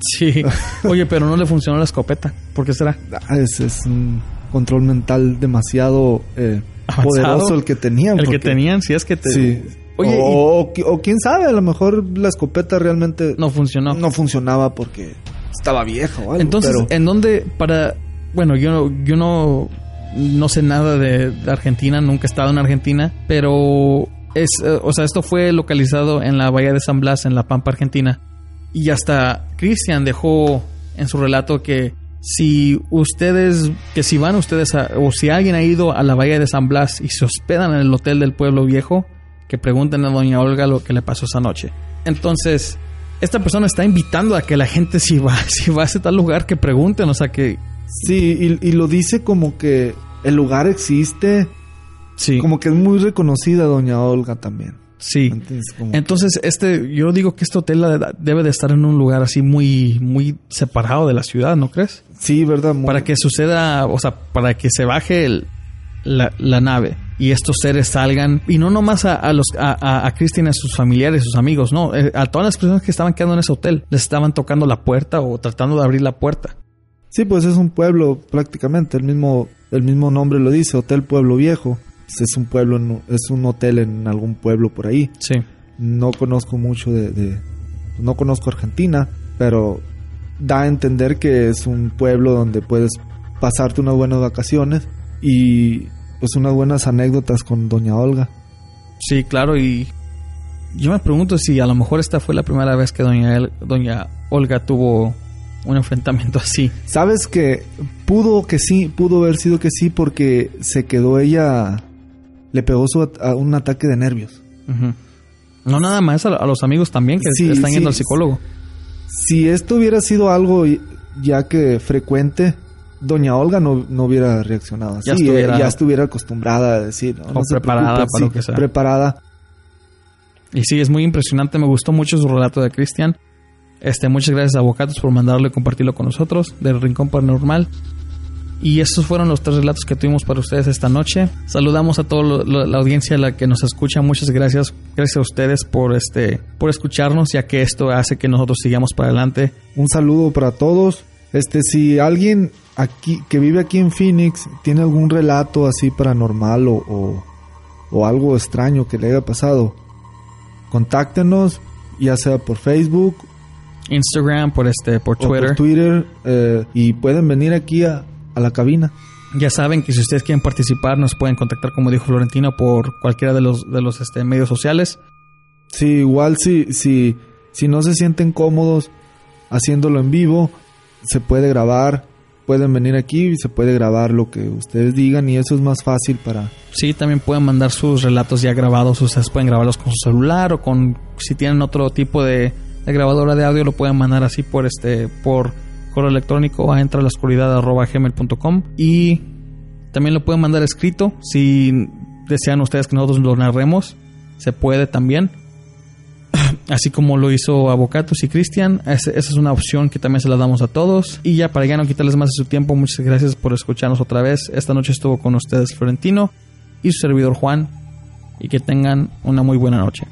Sí. Oye, pero no le funcionó la escopeta. ¿Por qué será? Ah, es, es un control mental demasiado eh, poderoso el que tenían. El que tenían, si es que te. Sí. Oye, o, o qui- o quién sabe, a lo mejor la escopeta realmente no funcionó. no funcionaba porque estaba vieja o algo. Entonces, pero- ¿en dónde para bueno, yo yo no no sé nada de, de Argentina, nunca he estado en Argentina, pero es eh, o sea, esto fue localizado en la bahía de San Blas en La Pampa, Argentina. Y hasta Cristian dejó en su relato que si ustedes, que si van ustedes a, o si alguien ha ido a la bahía de San Blas y se hospedan en el hotel del pueblo viejo, que pregunten a doña Olga lo que le pasó esa noche. Entonces, esta persona está invitando a que la gente si va, *laughs* si va a ese tal lugar que pregunten, o sea que sí, y, y lo dice como que el lugar existe, sí, como que es muy reconocida doña Olga también. sí. Entonces, este, yo digo que este hotel debe de estar en un lugar así muy, muy separado de la ciudad, ¿no crees? sí, ¿verdad? Muy- Para que suceda, o sea, para que se baje el- la, la nave y estos seres salgan, y no nomás a, a los, a, a, y a sus familiares, sus amigos, no, eh, a todas las personas que estaban quedando en ese hotel, les estaban tocando la puerta o tratando de abrir la puerta. Sí, pues es un pueblo prácticamente, el mismo, el mismo nombre lo dice, Hotel Pueblo Viejo. Es un pueblo, en- es un hotel en algún pueblo por ahí. Sí. No conozco mucho de, de- no conozco Argentina, pero da a entender que es un pueblo donde puedes pasarte unas buenas vacaciones y pues unas buenas anécdotas con Doña Olga. Sí, claro, y yo me pregunto si a lo mejor esta fue la primera vez que doña, El- doña Olga tuvo un enfrentamiento así. Sabes que pudo que sí, pudo haber sido que sí porque se quedó ella, le pegó su at- a un ataque de nervios. No nada más a, a los amigos también que Sí, están sí. yendo al psicólogo. Si esto hubiera sido algo ya que frecuente, Doña Olga no, no hubiera reaccionado así. Ya estuviera- eh, ya estuviera acostumbrada a decir. "No, O no preparada preocupe", para sí, lo que sea. Preparada. Y sí, es muy impresionante. Me gustó mucho su relato de Cristian. Este, muchas gracias a por mandarlo y compartirlo con nosotros del Rincón Paranormal. Y estos fueron los tres relatos que tuvimos para ustedes esta noche. Saludamos a toda la audiencia la que nos escucha. Muchas gracias. Gracias a ustedes por este por escucharnos, ya que esto hace que nosotros sigamos para adelante. Un saludo para todos. Este, si alguien aquí que vive aquí en Phoenix tiene algún relato así paranormal o, o algo extraño que le haya pasado, contáctenos, ya sea por Facebook Instagram, por este, por o Twitter. por Twitter, eh, y pueden venir aquí a, a la cabina. Ya saben que si ustedes quieren participar nos pueden contactar como dijo Florentino por cualquiera de los, de los este, medios sociales. Sí, igual si, si, si no se sienten cómodos haciéndolo en vivo, se puede grabar, pueden venir aquí y se puede grabar lo que ustedes digan y eso es más fácil para... Sí, también pueden mandar sus relatos ya grabados, ustedes pueden grabarlos con su celular o con si tienen otro tipo de, de grabadora de audio lo pueden mandar así por este por correo electrónico a entra la oscuridad gmail.com y también lo pueden mandar escrito si desean ustedes que nosotros lo narremos se puede también *coughs* así como lo hizo Avocatos y Cristian. Esa es una opción que también se la damos a todos. Y ya para ya no quitarles más de su tiempo, muchas gracias por escucharnos otra vez. Esta noche estuvo con ustedes Florentino y su servidor Juan. Y que tengan una muy buena noche.